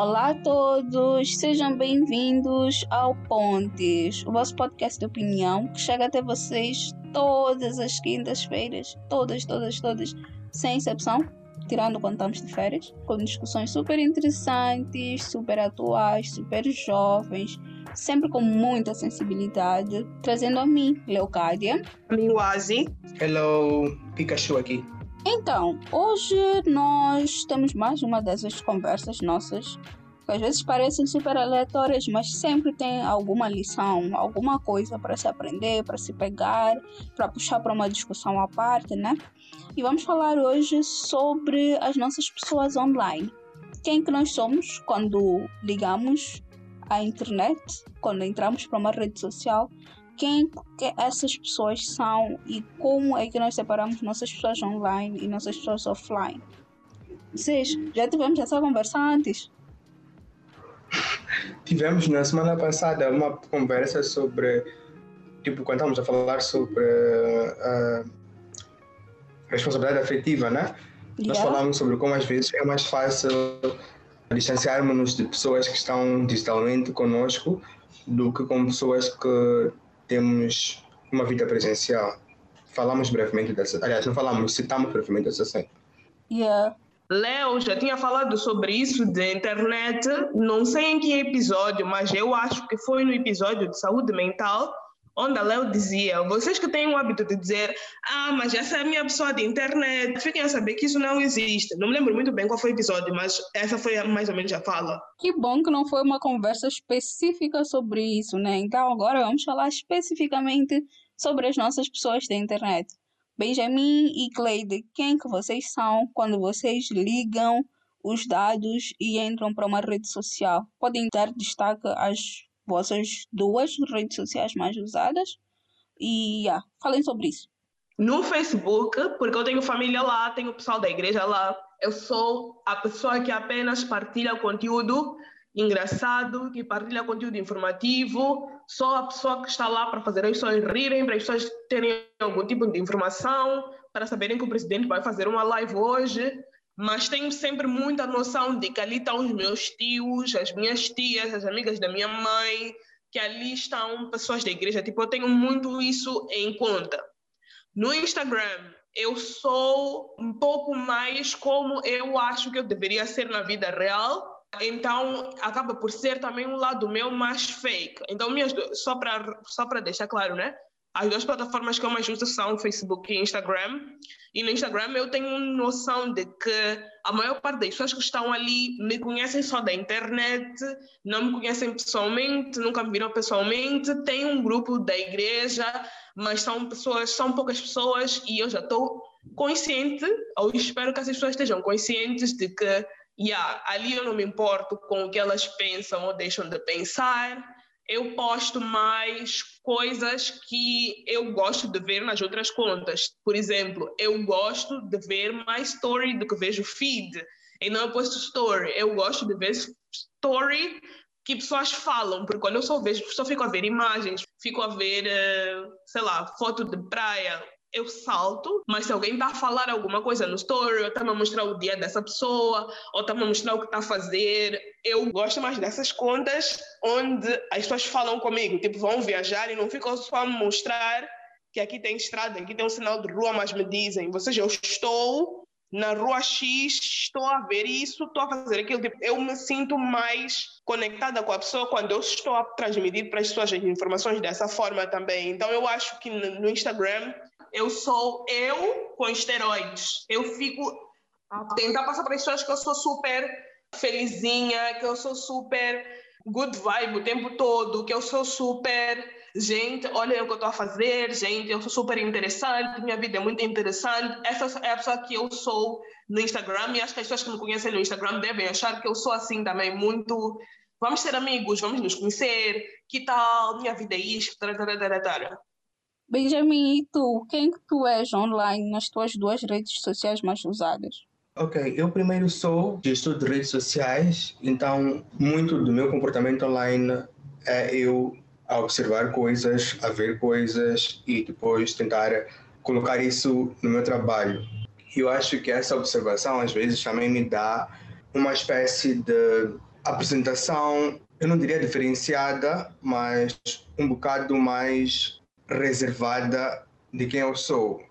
Olá a todos, sejam bem-vindos ao Pontes, o vosso podcast de opinião que chega até vocês todas as quintas-feiras, todas, todas, todas, sem exceção, tirando quando estamos de férias, com discussões super interessantes, super atuais, super jovens, sempre com muita sensibilidade, trazendo a mim, Leocádia. Minguazi. Hello, Pikachu aqui. Então, hoje nós temos mais uma dessas conversas nossas, que às vezes parecem super aleatórias, mas sempre tem alguma lição, alguma coisa para se aprender, para se pegar, para puxar para uma discussão à parte, né? E vamos falar hoje sobre as nossas pessoas online. Quem que nós somos quando ligamos à internet, quando entramos para uma rede social quem que essas pessoas são e como é que nós separamos nossas pessoas online e nossas pessoas offline. Vocês já tivemos essa conversa antes? Tivemos na semana passada uma conversa sobre, tipo, quando estávamos a falar sobre a uh, responsabilidade afetiva, né? Yeah. Nós falamos sobre como às vezes é mais fácil distanciarmos-nos de pessoas que estão digitalmente conosco do que com pessoas que temos uma vida presencial. Falamos brevemente dessa. Aliás, não falamos, citamos brevemente dessa cena. Yeah. Léo já tinha falado sobre isso de internet, não sei em que episódio, mas eu acho que foi no episódio de saúde mental onde Léo dizia, vocês que têm o hábito de dizer, ah, mas essa é a minha pessoa de internet, fiquem a saber que isso não existe. Não me lembro muito bem qual foi o episódio, mas essa foi mais ou menos a fala. Que bom que não foi uma conversa específica sobre isso, né? Então agora vamos falar especificamente sobre as nossas pessoas da internet. Benjamin e Cleide, quem que vocês são quando vocês ligam os dados e entram para uma rede social? Podem dar destaque às vossas duas redes sociais mais usadas e yeah, falem sobre isso. No Facebook, porque eu tenho família lá, tenho pessoal da igreja lá, eu sou a pessoa que apenas partilha conteúdo engraçado, que partilha conteúdo informativo, sou a pessoa que está lá para fazer as pessoas rirem, para as pessoas terem algum tipo de informação, para saberem que o presidente vai fazer uma live hoje mas tenho sempre muita noção de que ali estão os meus tios, as minhas tias, as amigas da minha mãe, que ali estão pessoas da igreja. Tipo, eu tenho muito isso em conta. No Instagram, eu sou um pouco mais como eu acho que eu deveria ser na vida real. Então, acaba por ser também um lado meu mais fake. Então, minhas, só para só deixar claro, né? As duas plataformas que eu mais uso são Facebook e Instagram. E no Instagram eu tenho noção de que a maior parte das pessoas que estão ali me conhecem só da internet, não me conhecem pessoalmente, nunca me viram pessoalmente. Tem um grupo da igreja, mas são pessoas, são poucas pessoas e eu já estou consciente, ou espero que essas pessoas estejam conscientes de que yeah, ali eu não me importo com o que elas pensam ou deixam de pensar eu posto mais coisas que eu gosto de ver nas outras contas. Por exemplo, eu gosto de ver mais story do que vejo feed. E não eu posto story. Eu gosto de ver story que pessoas falam, porque quando eu só vejo, só fico a ver imagens, fico a ver, eh, sei lá, foto de praia, eu salto, mas se alguém está a falar alguma coisa no story, ou está a mostrar o dia dessa pessoa, ou está a mostrar o que está a fazer, eu gosto mais dessas contas onde as pessoas falam comigo, tipo, vão viajar e não ficam só a mostrar que aqui tem estrada, aqui tem um sinal de rua, mas me dizem, seja, eu estou na rua X, estou a ver isso, estou a fazer aquilo. Tipo, eu me sinto mais conectada com a pessoa quando eu estou a transmitir para as pessoas as informações dessa forma também. Então, eu acho que no Instagram eu sou eu com esteroides. Eu fico a tentar passar para as pessoas que eu sou super felizinha, que eu sou super good vibe o tempo todo, que eu sou super gente, olha o que eu estou a fazer, gente, eu sou super interessante, minha vida é muito interessante. Essa é a pessoa que eu sou no Instagram e acho que as pessoas que me conhecem no Instagram devem achar que eu sou assim também, muito. Vamos ser amigos, vamos nos conhecer, que tal? Minha vida é isto, tararara. Benjamin, e tu? Quem que tu és online nas tuas duas redes sociais mais usadas? Ok, eu primeiro sou gestor de redes sociais, então muito do meu comportamento online é eu observar coisas, a ver coisas e depois tentar colocar isso no meu trabalho. Eu acho que essa observação às vezes também me dá uma espécie de apresentação, eu não diria diferenciada, mas um bocado mais reservada de quem eu sou.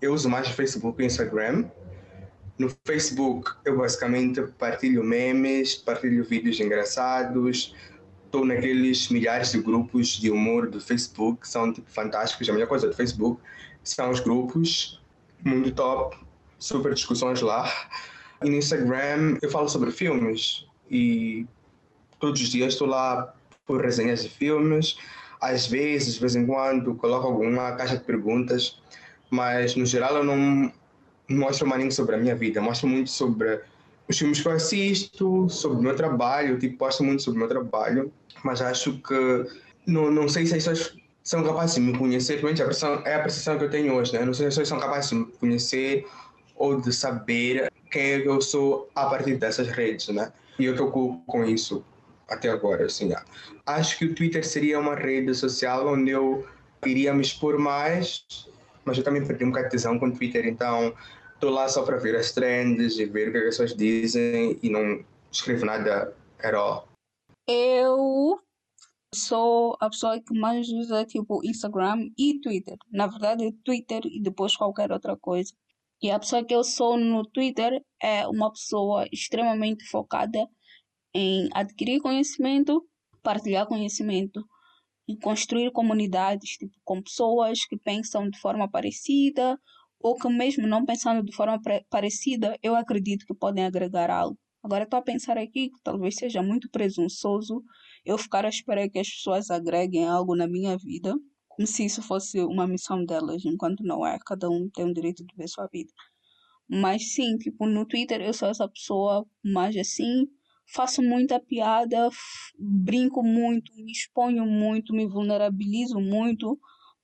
Eu uso mais Facebook e Instagram. No Facebook, eu basicamente partilho memes, partilho vídeos engraçados. Estou naqueles milhares de grupos de humor do Facebook, que são tipo, fantásticos. A melhor coisa do Facebook são os grupos, muito top, super discussões lá. E no Instagram, eu falo sobre filmes e todos os dias estou lá por resenhas de filmes. Às vezes, de vez em quando, coloco alguma caixa de perguntas, mas no geral eu não mostro mais nem sobre a minha vida, mostro muito sobre os filmes que eu assisto, sobre o meu trabalho, tipo, posto muito sobre o meu trabalho, mas acho que não, não sei se as pessoas são capazes de me conhecer, pelo menos é a percepção que eu tenho hoje, né? Não sei se as pessoas são capazes de me conhecer ou de saber quem é que eu sou a partir dessas redes, né? E eu estou com isso até agora, assim. Acho que o Twitter seria uma rede social onde eu iria me expor mais, mas eu também perdi um bocado de tesão com o Twitter, então estou lá só para ver as trends e ver o que as pessoas dizem e não escrevo nada all. Eu sou a pessoa que mais usa tipo Instagram e Twitter. Na verdade, Twitter e depois qualquer outra coisa. E a pessoa que eu sou no Twitter é uma pessoa extremamente focada em adquirir conhecimento, partilhar conhecimento e construir comunidades tipo, com pessoas que pensam de forma parecida ou que mesmo não pensando de forma parecida, eu acredito que podem agregar algo. Agora estou a pensar aqui que talvez seja muito presunçoso eu ficar à espera que as pessoas agreguem algo na minha vida, como se isso fosse uma missão delas, enquanto não é. Cada um tem o direito de ver sua vida. Mas sim, tipo, no Twitter eu sou essa pessoa mais assim, faço muita piada, brinco muito, me exponho muito, me vulnerabilizo muito,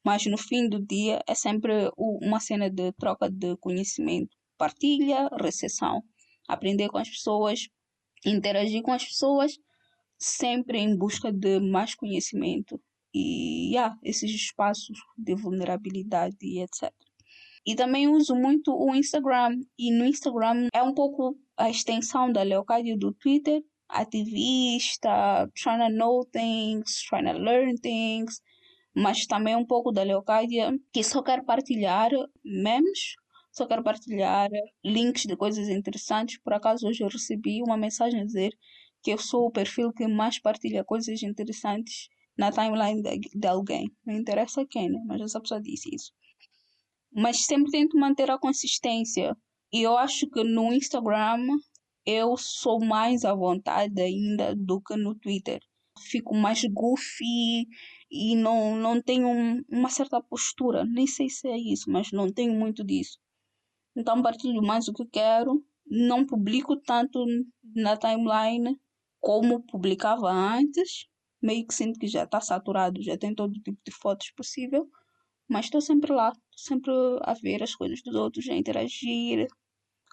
mas no fim do dia é sempre uma cena de troca de conhecimento, partilha, recepção, aprender com as pessoas, interagir com as pessoas, sempre em busca de mais conhecimento e yeah, esses espaços de vulnerabilidade e etc. E também uso muito o Instagram. E no Instagram é um pouco a extensão da Leocádia do Twitter. Ativista, trying to know things, trying to learn things. Mas também um pouco da Leocádia que só quer partilhar memes, só quer partilhar links de coisas interessantes. Por acaso hoje eu recebi uma mensagem a dizer que eu sou o perfil que mais partilha coisas interessantes na timeline de, de alguém. Não interessa quem, né? Mas essa pessoa disse isso mas sempre tento manter a consistência. E eu acho que no Instagram eu sou mais à vontade ainda do que no Twitter. Fico mais goofy e não, não tenho uma certa postura. Nem sei se é isso, mas não tenho muito disso. Então partilho mais o que quero. Não publico tanto na timeline como publicava antes. Meio que sinto que já está saturado, já tem todo tipo de fotos possível. Mas estou sempre lá, sempre a ver as coisas dos outros, a interagir,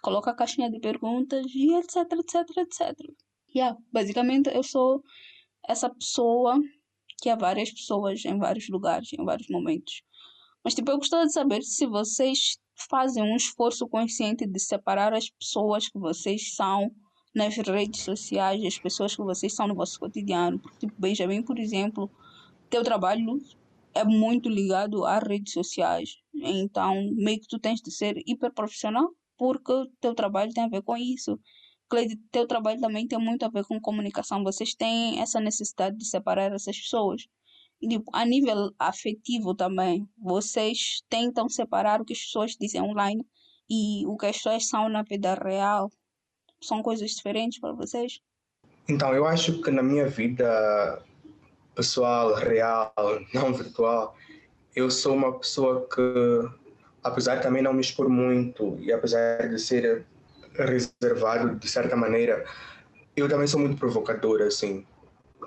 coloco a caixinha de perguntas e etc, etc, etc. Yeah, basicamente eu sou essa pessoa que há várias pessoas em vários lugares, em vários momentos. Mas tipo, eu gostaria de saber se vocês fazem um esforço consciente de separar as pessoas que vocês são nas redes sociais, as pessoas que vocês são no vosso cotidiano. Porque, tipo, Benjamin, por exemplo, teu trabalho é muito ligado às redes sociais. Então, meio que tu tens de ser hiper profissional porque teu trabalho tem a ver com isso. Cleide, teu trabalho também tem muito a ver com comunicação. Vocês têm essa necessidade de separar essas pessoas. E, tipo, a nível afetivo também, vocês tentam separar o que as pessoas dizem online e o que as pessoas são na vida real. São coisas diferentes para vocês? Então, eu acho que na minha vida pessoal, real, não virtual, eu sou uma pessoa que, apesar de também não me expor muito e apesar de ser reservado de certa maneira, eu também sou muito provocador, assim.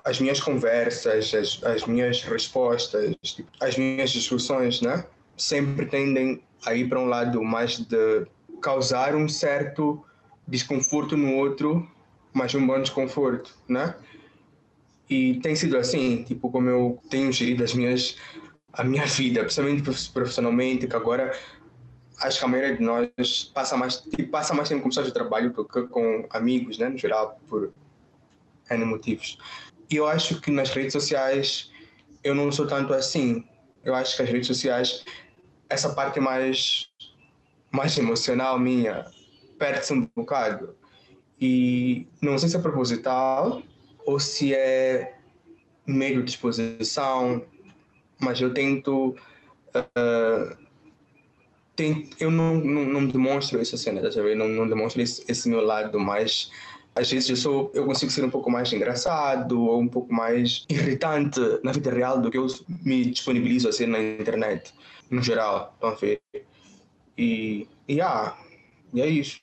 As minhas conversas, as, as minhas respostas, as minhas discussões, né? Sempre tendem a ir para um lado mais de causar um certo desconforto no outro, mas um bom desconforto, né? E tem sido assim, tipo, como eu tenho gerido as minhas, a minha vida, principalmente profissionalmente, que agora acho que a maioria de nós passa mais, tipo, passa mais tempo com pessoas de trabalho do que com amigos, né, no geral, por N motivos. E eu acho que nas redes sociais eu não sou tanto assim. Eu acho que as redes sociais, essa parte mais, mais emocional minha, perde-se um bocado. E não sei se é proposital ou se é meio de exposição, mas eu tento. Uh, tento eu não, não, não demonstro essa cena, tá não, não demonstro esse, esse meu lado mais às vezes eu, sou, eu consigo ser um pouco mais engraçado ou um pouco mais irritante na vida real do que eu me disponibilizo a ser na internet, no geral, estão a ver? E, e, ah, e é isso.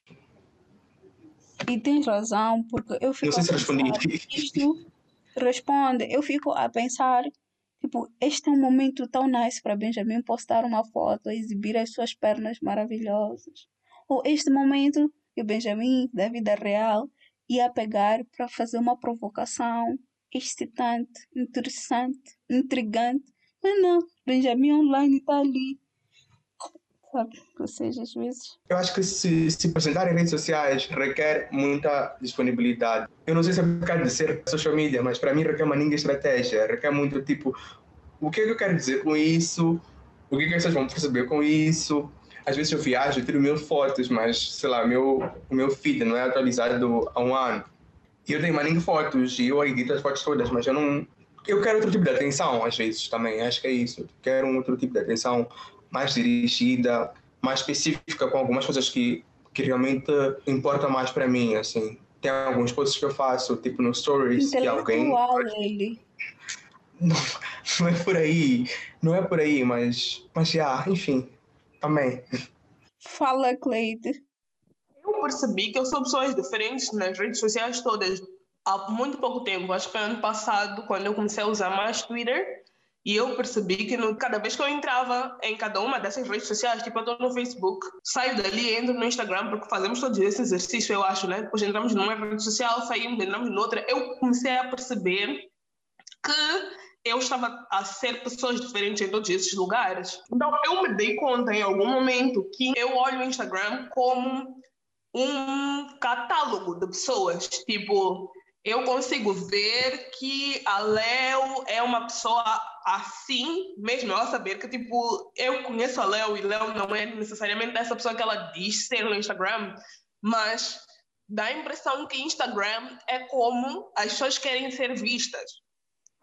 E tens razão, porque eu fico. Não sei se respondi. Isto responde. Eu fico a pensar, tipo, este é um momento tão nice para Benjamin postar uma foto, exibir as suas pernas maravilhosas. Ou este momento que o Benjamin, da vida real, ia pegar para fazer uma provocação excitante, interessante, intrigante. Mas não, Benjamin Online está ali sabe? Ou seja, às vezes. Eu acho que se, se apresentar em redes sociais requer muita disponibilidade. Eu não sei se é por causa de ser social media, mas para mim requer uma linha estratégia, requer muito tipo, o que é que eu quero dizer com isso? O que é que vocês vão perceber com isso? Às vezes eu viajo, eu tiro mil fotos, mas, sei lá, meu, o meu feed não é atualizado há um ano. E eu tenho uma linha de fotos e eu edito as fotos todas, mas eu não, eu quero outro tipo de atenção às vezes também, acho que é isso. Quero um outro tipo de atenção mais dirigida, mais específica com algumas coisas que, que realmente importam mais para mim, assim. Tem algumas coisas que eu faço, tipo no stories, que alguém... ele. Não, não é por aí, não é por aí, mas, mas já, enfim, também. Fala, Cleide. Eu percebi que eu sou pessoas diferentes nas redes sociais todas há muito pouco tempo. Acho que foi ano passado, quando eu comecei a usar mais Twitter. E eu percebi que no, cada vez que eu entrava em cada uma dessas redes sociais, tipo, eu estou no Facebook, saio dali, entro no Instagram, porque fazemos todos esse exercício, eu acho, né? Depois entramos numa rede social, saímos, entramos noutra. Eu comecei a perceber que eu estava a ser pessoas diferentes em todos esses lugares. Então, eu me dei conta em algum momento que eu olho o Instagram como um catálogo de pessoas. Tipo, eu consigo ver que a Léo é uma pessoa assim, mesmo ela saber que, tipo, eu conheço a Léo e Léo não é necessariamente essa pessoa que ela diz ser no Instagram, mas dá a impressão que Instagram é como as pessoas querem ser vistas.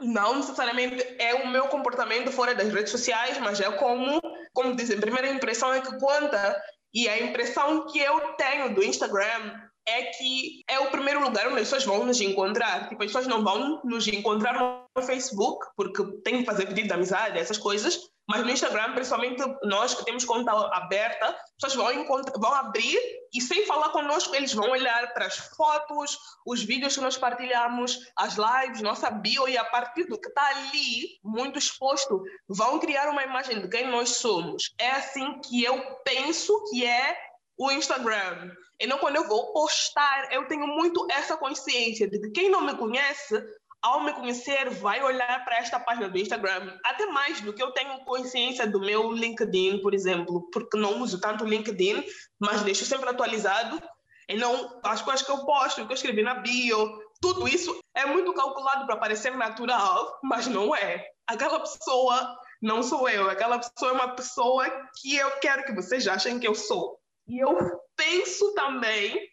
Não necessariamente é o meu comportamento fora das redes sociais, mas é como, como dizem, a primeira impressão é que conta. E a impressão que eu tenho do Instagram é que é o primeiro lugar onde as pessoas vão nos encontrar. Tipo, as pessoas não vão nos encontrar no Facebook, porque tem que fazer pedido de amizade, essas coisas, mas no Instagram, principalmente nós que temos conta aberta, as pessoas vão, vão abrir e sem falar conosco, eles vão olhar para as fotos, os vídeos que nós partilhamos, as lives, nossa bio, e a partir do que está ali, muito exposto, vão criar uma imagem de quem nós somos. É assim que eu penso que é o Instagram. Então, quando eu vou postar, eu tenho muito essa consciência de que quem não me conhece, ao me conhecer, vai olhar para esta página do Instagram, até mais do que eu tenho consciência do meu LinkedIn, por exemplo, porque não uso tanto o LinkedIn, mas deixo sempre atualizado. E não as coisas que eu posto, que eu escrevi na bio, tudo isso é muito calculado para parecer natural, mas não é. Aquela pessoa não sou eu, aquela pessoa é uma pessoa que eu quero que vocês achem que eu sou. E eu penso também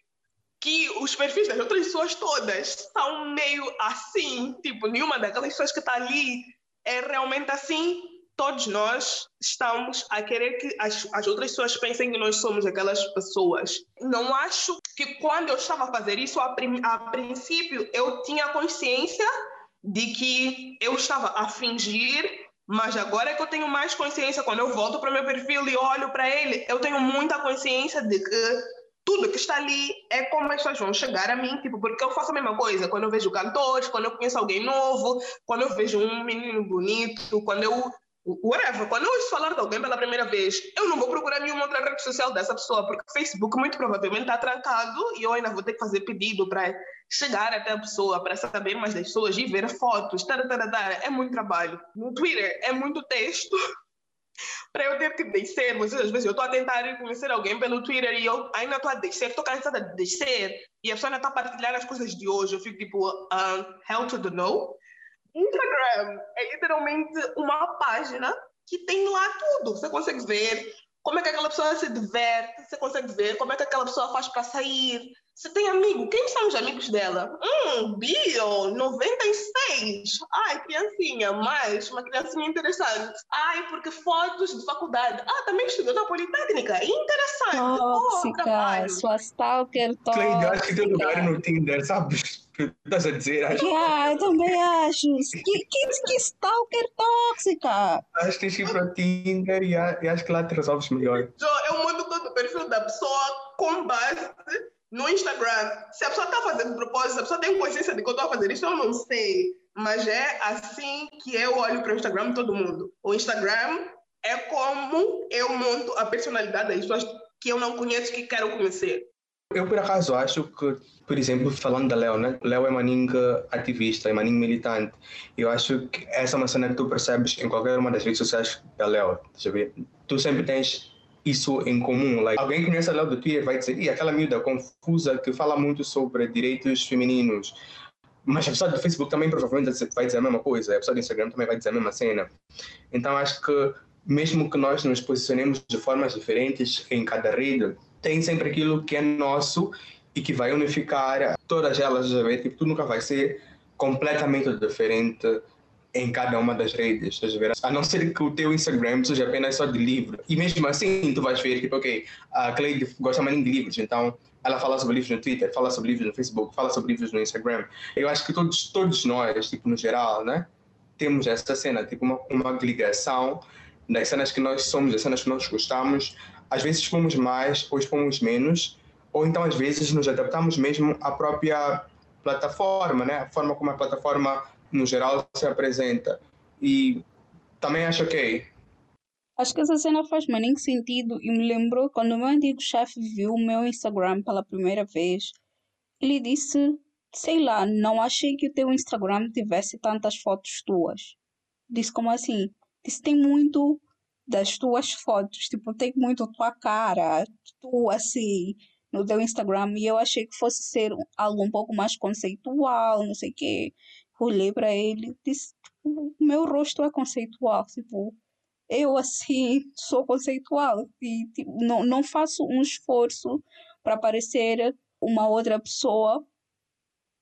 que os perfis das outras pessoas todas são meio assim, tipo, nenhuma daquelas pessoas que está ali é realmente assim. Todos nós estamos a querer que as, as outras pessoas pensem que nós somos aquelas pessoas. Não acho que quando eu estava a fazer isso, a, prim, a princípio, eu tinha consciência de que eu estava a fingir mas agora é que eu tenho mais consciência, quando eu volto para o meu perfil e olho para ele, eu tenho muita consciência de que tudo que está ali é como as pessoas vão chegar a mim, tipo, porque eu faço a mesma coisa quando eu vejo cantores, quando eu conheço alguém novo, quando eu vejo um menino bonito, quando eu whatever, quando eu ouço falar de alguém pela primeira vez, eu não vou procurar nenhuma outra rede social dessa pessoa, porque o Facebook muito provavelmente está trancado e eu ainda vou ter que fazer pedido para chegar até a pessoa, para saber mais das pessoas e ver fotos, tar, tar, tar, é muito trabalho. No Twitter é muito texto, para eu ter que descer, mas às vezes eu estou a tentar conhecer alguém pelo Twitter e eu ainda estou a descer, estou cansada de descer e a pessoa ainda está a partilhar as coisas de hoje. Eu fico tipo, uh, hell to the no. Instagram é literalmente uma página que tem lá tudo. Você consegue ver como é que aquela pessoa se diverte, você consegue ver como é que aquela pessoa faz para sair, você tem amigo? Quem são os amigos dela? Hum, Bio, 96. Ai, criancinha, mais uma criancinha interessante. Ai, porque fotos de faculdade. Ah, também estudou na Politécnica. Interessante. Tóxica, oh, sua stalker tóxica. Cleide, acho que tem lugar no Tinder, sabes? Estás a dizer? Acho... Yeah, eu também acho. Que, que, que stalker tóxica. Acho que tens que ir para o Tinder e, acho que lá te resolves melhor. Eu mudo todo o perfil da pessoa com base no Instagram, se a pessoa está fazendo propósito, se a pessoa tem consciência de que eu estou a fazer isso, eu não sei. Mas é assim que eu olho para o Instagram de todo mundo. O Instagram é como eu monto a personalidade das pessoas que eu não conheço que quero conhecer. Eu, por acaso, acho que, por exemplo, falando da Léo, né? Léo é maninho ativista, é maninho militante. Eu acho que essa é uma cena que tu percebes em qualquer uma das redes sociais da Léo. Tu sempre tens isso em comum. Like, alguém que conhece a Léo do Twitter vai dizer, e aquela miúda confusa que fala muito sobre direitos femininos. Mas a pessoa do Facebook também provavelmente vai dizer a mesma coisa, a pessoa do Instagram também vai dizer a mesma cena. Então acho que mesmo que nós nos posicionemos de formas diferentes em cada rede, tem sempre aquilo que é nosso e que vai unificar todas elas, tipo, tu nunca vai ser completamente diferente em cada uma das redes, a não ser que o teu Instagram seja apenas só de livro. E mesmo assim, tu vais ver, tipo, ok, a Cleide gosta mais de livros, então ela fala sobre livros no Twitter, fala sobre livros no Facebook, fala sobre livros no Instagram. Eu acho que todos, todos nós, tipo, no geral, né, temos essa cena, tipo, uma, uma ligação das cenas que nós somos, das cenas que nós gostamos. Às vezes expomos mais ou expomos menos, ou então às vezes nos adaptamos mesmo à própria plataforma, né? A forma como a plataforma no geral, se apresenta. E também acho ok. Acho que essa cena faz nem sentido e me lembrou quando o meu antigo chefe viu o meu Instagram pela primeira vez. Ele disse, sei lá, não achei que o teu Instagram tivesse tantas fotos tuas. Disse como assim? Disse, tem muito das tuas fotos, tipo, tem muito tua cara, tu assim, no teu Instagram. E eu achei que fosse ser algo um pouco mais conceitual, não sei o quê olhei para ele e disse: o meu rosto é conceitual, tipo, eu assim sou conceitual e tipo, não, não faço um esforço para parecer uma outra pessoa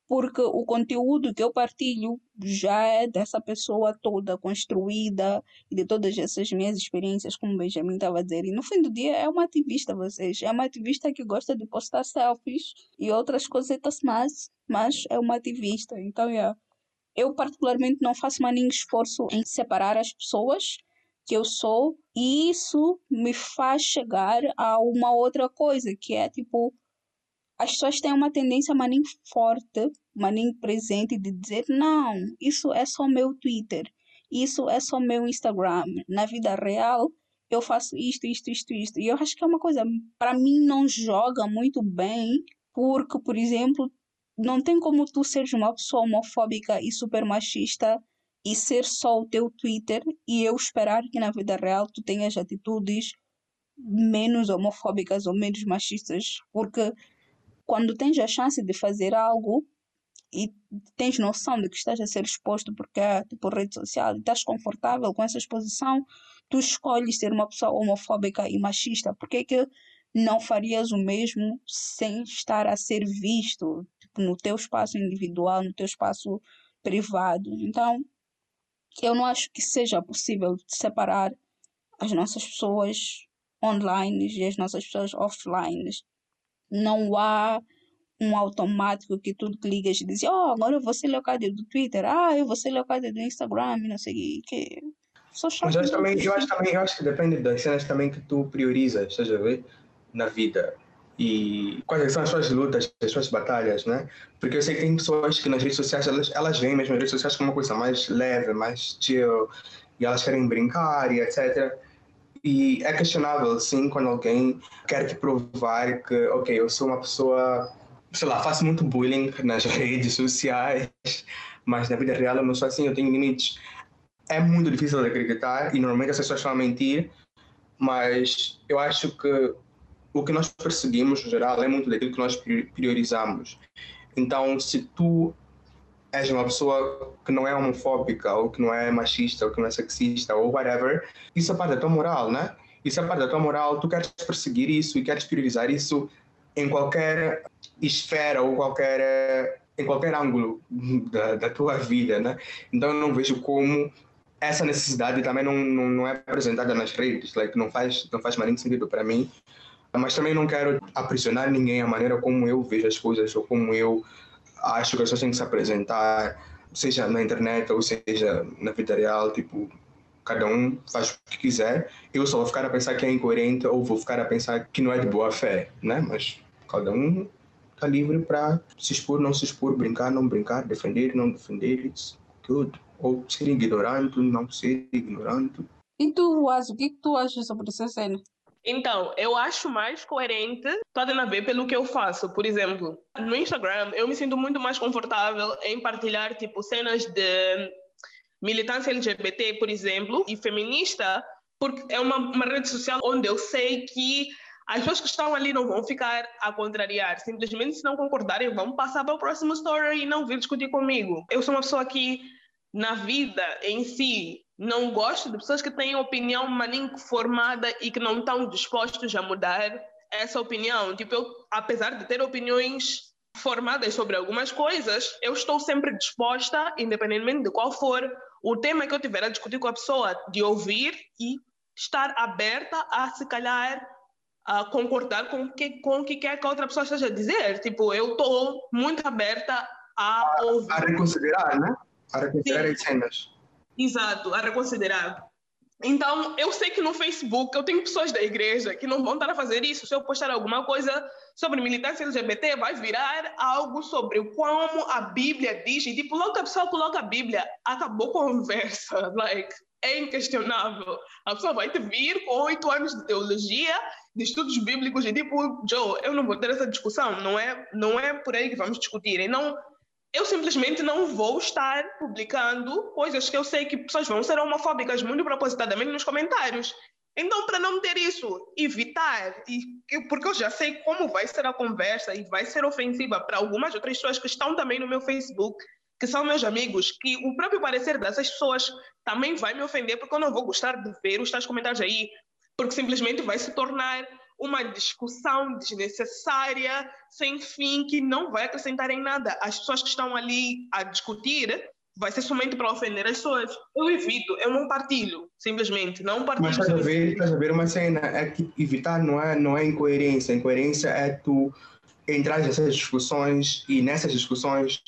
porque o conteúdo que eu partilho já é dessa pessoa toda construída e de todas essas minhas experiências, como o Benjamin estava a dizer. E no fim do dia é uma ativista, vocês. É uma ativista que gosta de postar selfies e outras coisitas mais, mas é uma ativista. Então, yeah, eu, particularmente, não faço mais nenhum esforço em separar as pessoas que eu sou, e isso me faz chegar a uma outra coisa, que é tipo, as pessoas têm uma tendência maninho forte, maninho presente de dizer, não, isso é só meu Twitter, isso é só meu Instagram. Na vida real, eu faço isto, isto, isto, isto. E eu acho que é uma coisa, para mim, não joga muito bem, porque, por exemplo, não tem como tu seres uma pessoa homofóbica e super machista e ser só o teu Twitter e eu esperar que na vida real tu tenhas atitudes menos homofóbicas ou menos machistas, porque quando tens a chance de fazer algo e tens noção de que estás a ser exposto porque é tipo rede social e estás confortável com essa exposição, tu escolhes ser uma pessoa homofóbica e machista. Porque é que não farias o mesmo sem estar a ser visto tipo, no teu espaço individual, no teu espaço privado. Então, eu não acho que seja possível separar as nossas pessoas online e as nossas pessoas offline. Não há um automático que tudo que ligas e diz, oh, agora você é o cadê do Twitter, ah, eu vou ser o cadê do Instagram, não sei o que. Chato. Mas eu acho, também, eu acho também, eu acho que depende das cenas também que tu priorizas, estás a ver? na vida e quais são as suas lutas, as suas batalhas, né? Porque eu sei que tem pessoas que nas redes sociais elas, elas veem mesmo as redes sociais como uma coisa mais leve, mais chill, e elas querem brincar e etc. E é questionável, sim, quando alguém quer te provar que, ok, eu sou uma pessoa, sei lá, faço muito bullying nas redes sociais, mas na vida real eu não sou assim, eu tenho limites. é muito difícil de acreditar e normalmente as pessoas a mentir, mas eu acho que o que nós perseguimos, no geral, é muito daquilo que nós priorizamos. Então, se tu és uma pessoa que não é homofóbica, ou que não é machista, ou que não é sexista, ou whatever, isso é parte da tua moral, né? Isso é parte da tua moral, tu queres perseguir isso e queres priorizar isso em qualquer esfera ou qualquer em qualquer ângulo da, da tua vida, né? Então eu não vejo como essa necessidade também não, não, não é apresentada nas redes, like, não faz não faz mais sentido para mim. Mas também não quero aprisionar ninguém a maneira como eu vejo as coisas ou como eu acho que as pessoas têm que se apresentar, seja na internet ou seja na vida real, tipo, cada um faz o que quiser. Eu só vou ficar a pensar que é incoerente ou vou ficar a pensar que não é de boa fé, né? Mas cada um está livre para se expor, não se expor, brincar, não brincar, defender, não defender, it's good. Ou ser ignorante, não ser ignorante. E tu, Azo, o que tu achas sobre essa cena? Então, eu acho mais coerente, tá tendo a ver pelo que eu faço. Por exemplo, no Instagram, eu me sinto muito mais confortável em partilhar, tipo, cenas de militância LGBT, por exemplo, e feminista, porque é uma, uma rede social onde eu sei que as pessoas que estão ali não vão ficar a contrariar. Simplesmente, se não concordarem, vão passar para o próximo story e não vir discutir comigo. Eu sou uma pessoa que, na vida em si, não gosto de pessoas que têm opinião maninco formada e que não estão dispostos a mudar essa opinião. Tipo, eu, apesar de ter opiniões formadas sobre algumas coisas, eu estou sempre disposta, independentemente de qual for o tema que eu tiver a discutir com a pessoa, de ouvir e estar aberta a, se calhar, a concordar com, que, com o que quer que a outra pessoa esteja a dizer. Tipo, eu estou muito aberta a ouvir. A reconsiderar, né? A reconsiderar Sim. as cenas. Exato, a reconsiderar. Então, eu sei que no Facebook eu tenho pessoas da igreja que não vão estar a fazer isso. Se eu postar alguma coisa sobre militância LGBT, vai virar algo sobre como a Bíblia diz. E, tipo, logo que a pessoa coloca a Bíblia, acabou a conversa. Like, é inquestionável. A pessoa vai te vir com oito anos de teologia, de estudos bíblicos, e tipo, Joe, eu não vou ter essa discussão. Não é, não é por aí que vamos discutir. E não eu simplesmente não vou estar publicando coisas que eu sei que pessoas vão ser homofóbicas muito propositadamente nos comentários. Então, para não ter isso, evitar, e, porque eu já sei como vai ser a conversa e vai ser ofensiva para algumas outras pessoas que estão também no meu Facebook, que são meus amigos, que o próprio parecer dessas pessoas também vai me ofender, porque eu não vou gostar de ver os tais comentários aí, porque simplesmente vai se tornar uma discussão desnecessária, sem fim, que não vai acrescentar em nada. As pessoas que estão ali a discutir vai ser somente para ofender as pessoas. Eu evito, eu não partilho, simplesmente, não partilho. Mas estás a ver, estás a ver uma cena, é que evitar não é, não é incoerência, incoerência é tu entrar nessas discussões e nessas discussões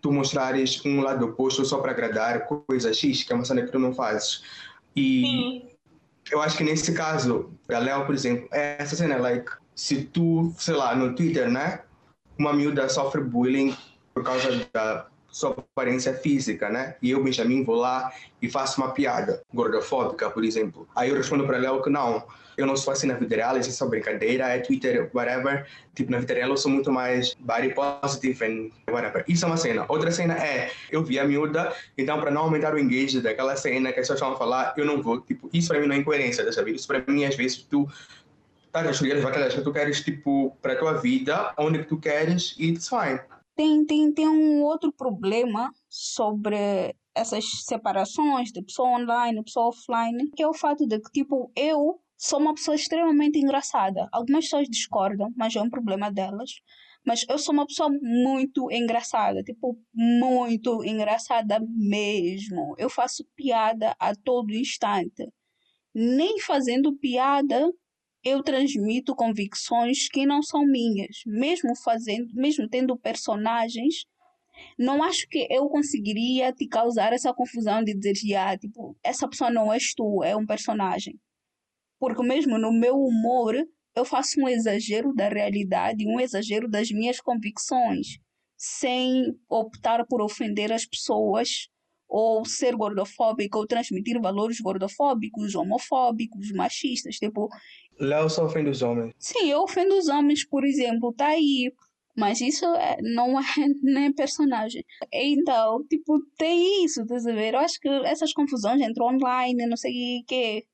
tu mostrares um lado oposto só para agradar coisa X, que é uma cena que tu não fazes. E Sim eu acho que nesse caso, a Léo, por exemplo, é essa cena, like, se tu, sei lá, no Twitter, né? Uma miúda sofre bullying por causa da sua aparência física, né? E eu, Benjamin, vou lá e faço uma piada gordofóbica, por exemplo. Aí eu respondo para Léo que não, eu não sou assim na vida real, isso é só brincadeira, é Twitter, whatever. Tipo, na vida real eu sou muito mais body positive and whatever. Isso é uma cena. Outra cena é, eu vi a miúda, então para não aumentar o engage daquela cena que as pessoas vão falar, eu não vou. Tipo, isso para mim não é incoerência, dessa vez. Isso para mim, às vezes, tu estás a escolher as que tu queres, tipo, para a tua vida, onde que tu queres, e it's fine. Tem, tem, tem um outro problema sobre essas separações de pessoa online, pessoa offline, que é o fato de que, tipo, eu sou uma pessoa extremamente engraçada. Algumas pessoas discordam, mas é um problema delas. Mas eu sou uma pessoa muito engraçada, tipo, muito engraçada mesmo. Eu faço piada a todo instante. Nem fazendo piada, eu transmito convicções que não são minhas, mesmo fazendo, mesmo tendo personagens, não acho que eu conseguiria te causar essa confusão de dizer, ah, tipo, essa pessoa não és tu, é um personagem. Porque mesmo no meu humor, eu faço um exagero da realidade, um exagero das minhas convicções, sem optar por ofender as pessoas ou ser gordofóbico ou transmitir valores gordofóbicos, homofóbicos, machistas, tipo, Léo só ofende os homens. Sim, eu ofendo os homens, por exemplo, tá aí Mas isso é, não é nem personagem. Então, tipo, tem isso, estás a ver? Eu acho que essas confusões entre online, não sei o que,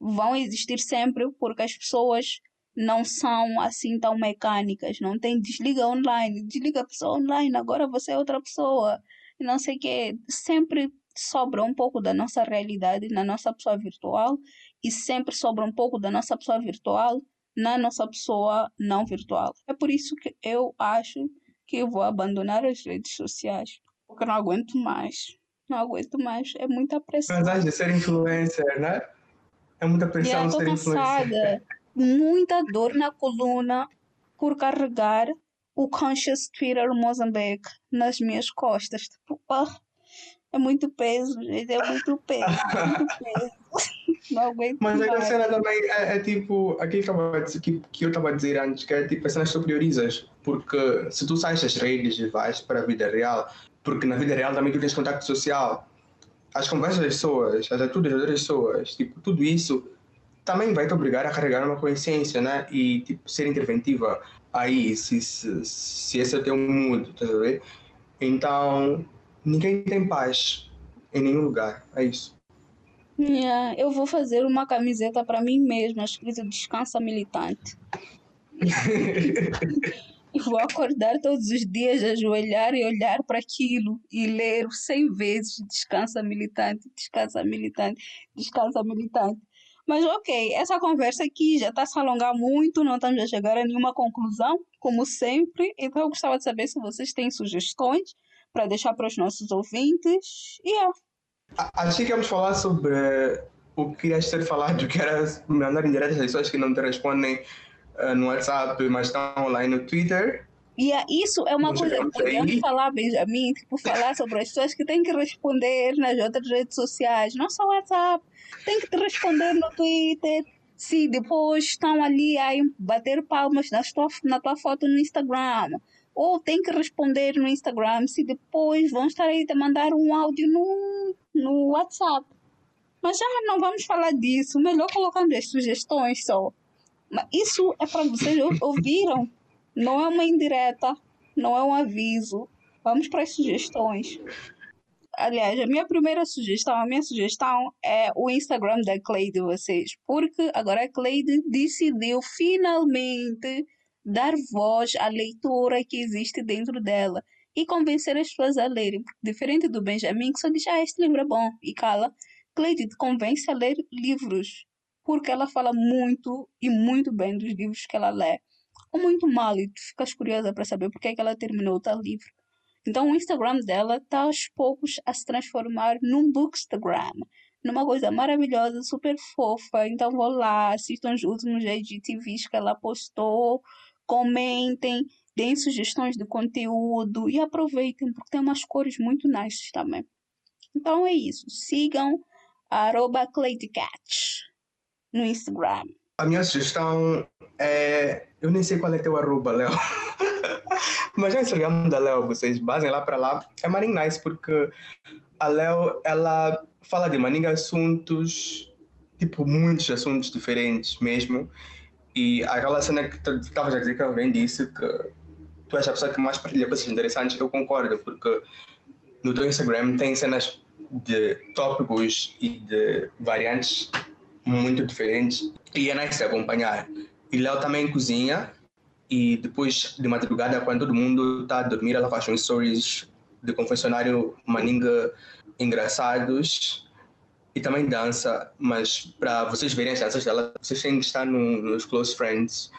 vão existir sempre porque as pessoas não são assim tão mecânicas. Não tem desliga online, desliga a pessoa online, agora você é outra pessoa. Não sei o que. Sempre sobra um pouco da nossa realidade na nossa pessoa virtual e sempre sobra um pouco da nossa pessoa virtual na nossa pessoa não virtual. É por isso que eu acho que eu vou abandonar as redes sociais, porque eu não aguento mais. Não aguento mais, é muita pressão. Mas de ser influencer, né? É muita pressão yeah, ser cansada. influencer. Muita dor na coluna por carregar o Conscious Twitter Mozambique nas minhas costas. Tipo, oh, é muito peso, gente, é muito peso, é muito peso. Não aguento Mas mais. a cena também é, é tipo, aquilo que, que, que eu estava a dizer antes, que é tipo, as cenas tu priorizas. Porque se tu sais das redes e vais para a vida real, porque na vida real também tu tens contacto social, as conversas das pessoas, as atitudes das pessoas, tipo, tudo isso também vai te obrigar a carregar uma consciência, né? E tipo, ser interventiva aí, se, se, se esse é o teu mundo, tá a ver? Então, ninguém tem paz em nenhum lugar, é isso. Yeah, eu vou fazer uma camiseta para mim mesma, escrito Descansa Militante. vou acordar todos os dias, ajoelhar e olhar para aquilo e ler cem vezes Descansa Militante, Descansa Militante, Descansa Militante. Mas ok, essa conversa aqui já está se alongar muito, não estamos a chegar a nenhuma conclusão, como sempre. Então eu gostava de saber se vocês têm sugestões para deixar para os nossos ouvintes. E yeah. Achei que íamos falar sobre o que querias ter falado, que era mandar indiretas às pessoas que não te respondem uh, no WhatsApp, mas estão online no Twitter. E yeah, isso é uma coisa que podemos falar, Benjamin, tipo, falar sobre as pessoas que têm que responder nas outras redes sociais, não só WhatsApp, tem que te responder no Twitter. Se depois estão ali a bater palmas na tua, na tua foto no Instagram, ou tem que responder no Instagram, se depois vão estar aí a mandar um áudio no, no WhatsApp. Mas já não vamos falar disso, melhor colocando as sugestões só. Mas isso é para vocês ouviram não é uma indireta, não é um aviso. Vamos para as sugestões. Aliás, a minha primeira sugestão, a minha sugestão é o Instagram da Cleide de vocês. Porque agora a Cleide decidiu finalmente dar voz à leitura que existe dentro dela e convencer as pessoas a lerem. Diferente do Benjamin, que só diz, ah, este livro é bom e cala. Cleide convence a ler livros, porque ela fala muito e muito bem dos livros que ela lê ou muito mal e tu ficas curiosa para saber porque é que ela terminou tal livro. Então o Instagram dela está aos poucos a se transformar num bookstagram, numa coisa maravilhosa, super fofa. Então vou lá, assistam os últimos IGTVs que ela postou, comentem, deem sugestões de conteúdo e aproveitem, porque tem umas cores muito nice também. Então é isso. Sigam arroba no Instagram. A minha sugestão é. Eu nem sei qual é teu arroba, Léo. Mas já Instagram da Léo, vocês basem lá para lá. É Maring Nice, porque a Léo, ela fala de Maring assuntos, tipo, muitos assuntos diferentes mesmo. E aquela cena que tu estavas a dizer que alguém disse que tu és a pessoa que mais partilha coisas interessantes, eu concordo, porque no teu Instagram tem cenas de tópicos e de variantes muito diferentes e é nice acompanhar. E Léo também cozinha e depois de madrugada, quando todo mundo está a dormir, ela faz uns stories de confessionário maninga engraçados e também dança, mas para vocês verem as danças dela, vocês têm que estar no, nos Close Friends.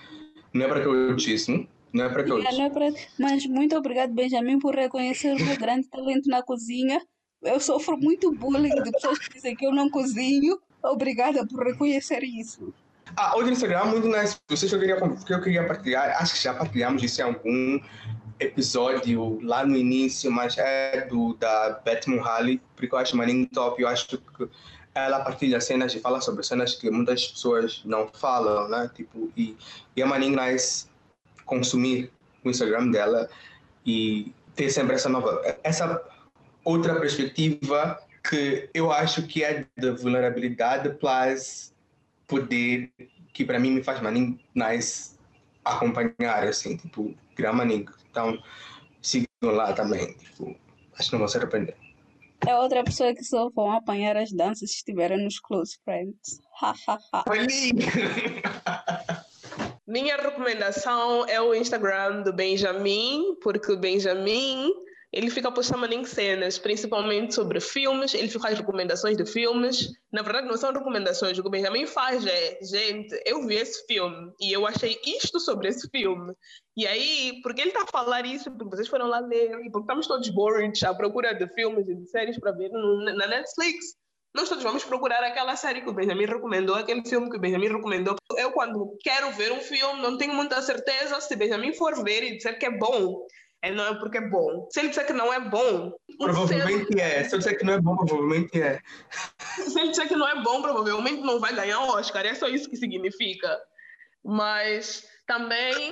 Não é para que eu disse, não é para que eu disse. É, pra... Mas muito obrigado, Benjamin, por reconhecer o meu grande talento na cozinha. Eu sofro muito bullying de pessoas que dizem que eu não cozinho. Obrigada por reconhecer isso. Ah, outro Instagram muito nice. Vocês que eu queria, que eu queria partilhar, acho que já partilhamos isso em algum episódio lá no início, mas é do da Beth Muhali, porque eu acho maninho top. Eu acho que ela partilha cenas e fala sobre cenas que muitas pessoas não falam, né? Tipo, e, e é maninho nice consumir o Instagram dela e ter sempre essa nova, essa outra perspectiva que eu acho que é de vulnerabilidade plus poder, que para mim me faz maninho nice acompanhar, assim, tipo, Gramaning. Então, sigam lá também, tipo, acho que não vão se arrepender. É outra pessoa que só vão apanhar as danças se estiverem nos Close Friends. Hahaha. Minha recomendação é o Instagram do Benjamin, porque o Benjamin ele fica postando em cenas, principalmente sobre filmes, ele faz recomendações de filmes. Na verdade, não são recomendações, o que o Benjamin faz é, gente, eu vi esse filme e eu achei isto sobre esse filme. E aí, porque ele está a falar isso? Porque vocês foram lá ler e porque estamos todos bored à procura de filmes e de séries para ver na Netflix. Nós todos vamos procurar aquela série que o Benjamin recomendou, aquele filme que o Benjamin recomendou. Eu, quando quero ver um filme, não tenho muita certeza se o Benjamin for ver e disser que é bom é não é porque é bom. Se ele disser que não é bom. Provavelmente é. Se eu disser que não é bom, provavelmente é. Se ele disser que não é bom, provavelmente não vai ganhar o Oscar. É só isso que significa. Mas também.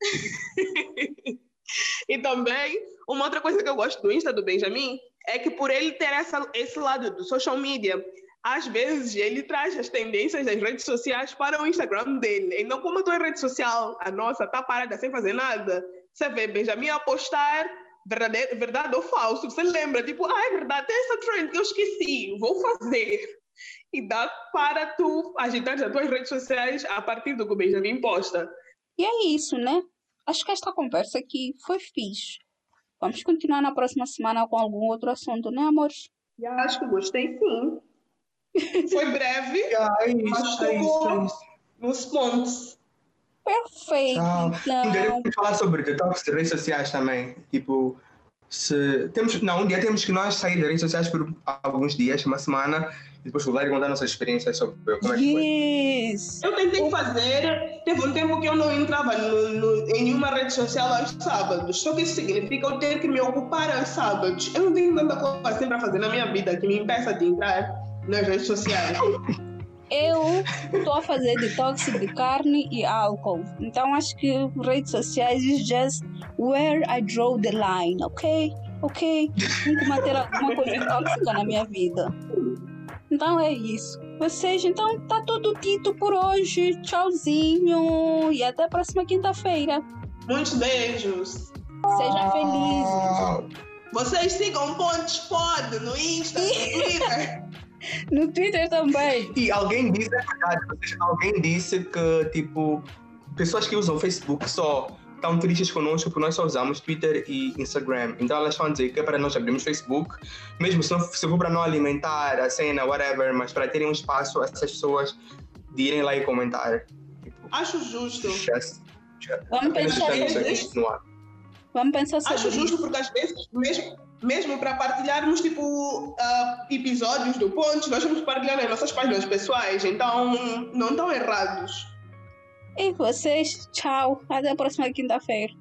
e também, uma outra coisa que eu gosto do Insta do Benjamin é que por ele ter essa, esse lado do social media, às vezes ele traz as tendências das redes sociais para o Instagram dele. Então, como a tua rede social, a nossa, está parada sem fazer nada, você vê Benjamin a postar verdade, verdade ou falso. Você lembra, tipo, ah, é verdade, tem essa trend que eu esqueci, vou fazer. E dá para tu agitar as tuas redes sociais a partir do que o Benjamin posta. E é isso, né? Acho que esta conversa aqui foi fixe. Vamos continuar na próxima semana com algum outro assunto, né, amores? Acho que gostei sim. Foi breve, é isso, mas é isso, é isso. nos pontos. Perfeito. Então... Queremos falar sobre detox de redes sociais também. Tipo, se temos, não, um dia temos que nós sair das redes sociais por alguns dias, uma semana, e depois voltar e contar nossas experiências sobre como é que yes. foi. Eu tentei fazer, teve um tempo que eu não entrava no, no, em nenhuma rede social aos sábados, só que isso significa eu ter que me ocupar aos sábados. Eu não tenho tanta coisa assim para fazer na minha vida que me impeça de entrar nas redes sociais. eu estou a fazer detox de carne e álcool. Então acho que redes sociais is just where I draw the line, ok? Ok? Tenho que manter alguma coisa tóxica na minha vida. Então é isso. Vocês, então tá tudo dito por hoje. Tchauzinho e até a próxima quinta-feira. Muitos beijos. Sejam felizes. Vocês sigam Pontes Pod no Insta, no Twitter. No Twitter também. E alguém disse, é verdade, alguém disse que, tipo, pessoas que usam Facebook só estão tristes conosco porque nós só usamos Twitter e Instagram. Então elas estão a dizer que é para nós abrirmos Facebook, mesmo se, não, se for para não alimentar a cena, whatever, mas para terem um espaço essas pessoas de irem lá e comentar. Tipo, Acho justo. Just, just, Vamos pensar nisso. Vamos pensar sobre Acho justo porque às vezes, mesmo, mesmo para partilharmos tipo uh, episódios do Ponte, nós vamos partilhar nas nossas páginas pessoais, então não estão errados. E vocês, tchau, até a próxima quinta-feira.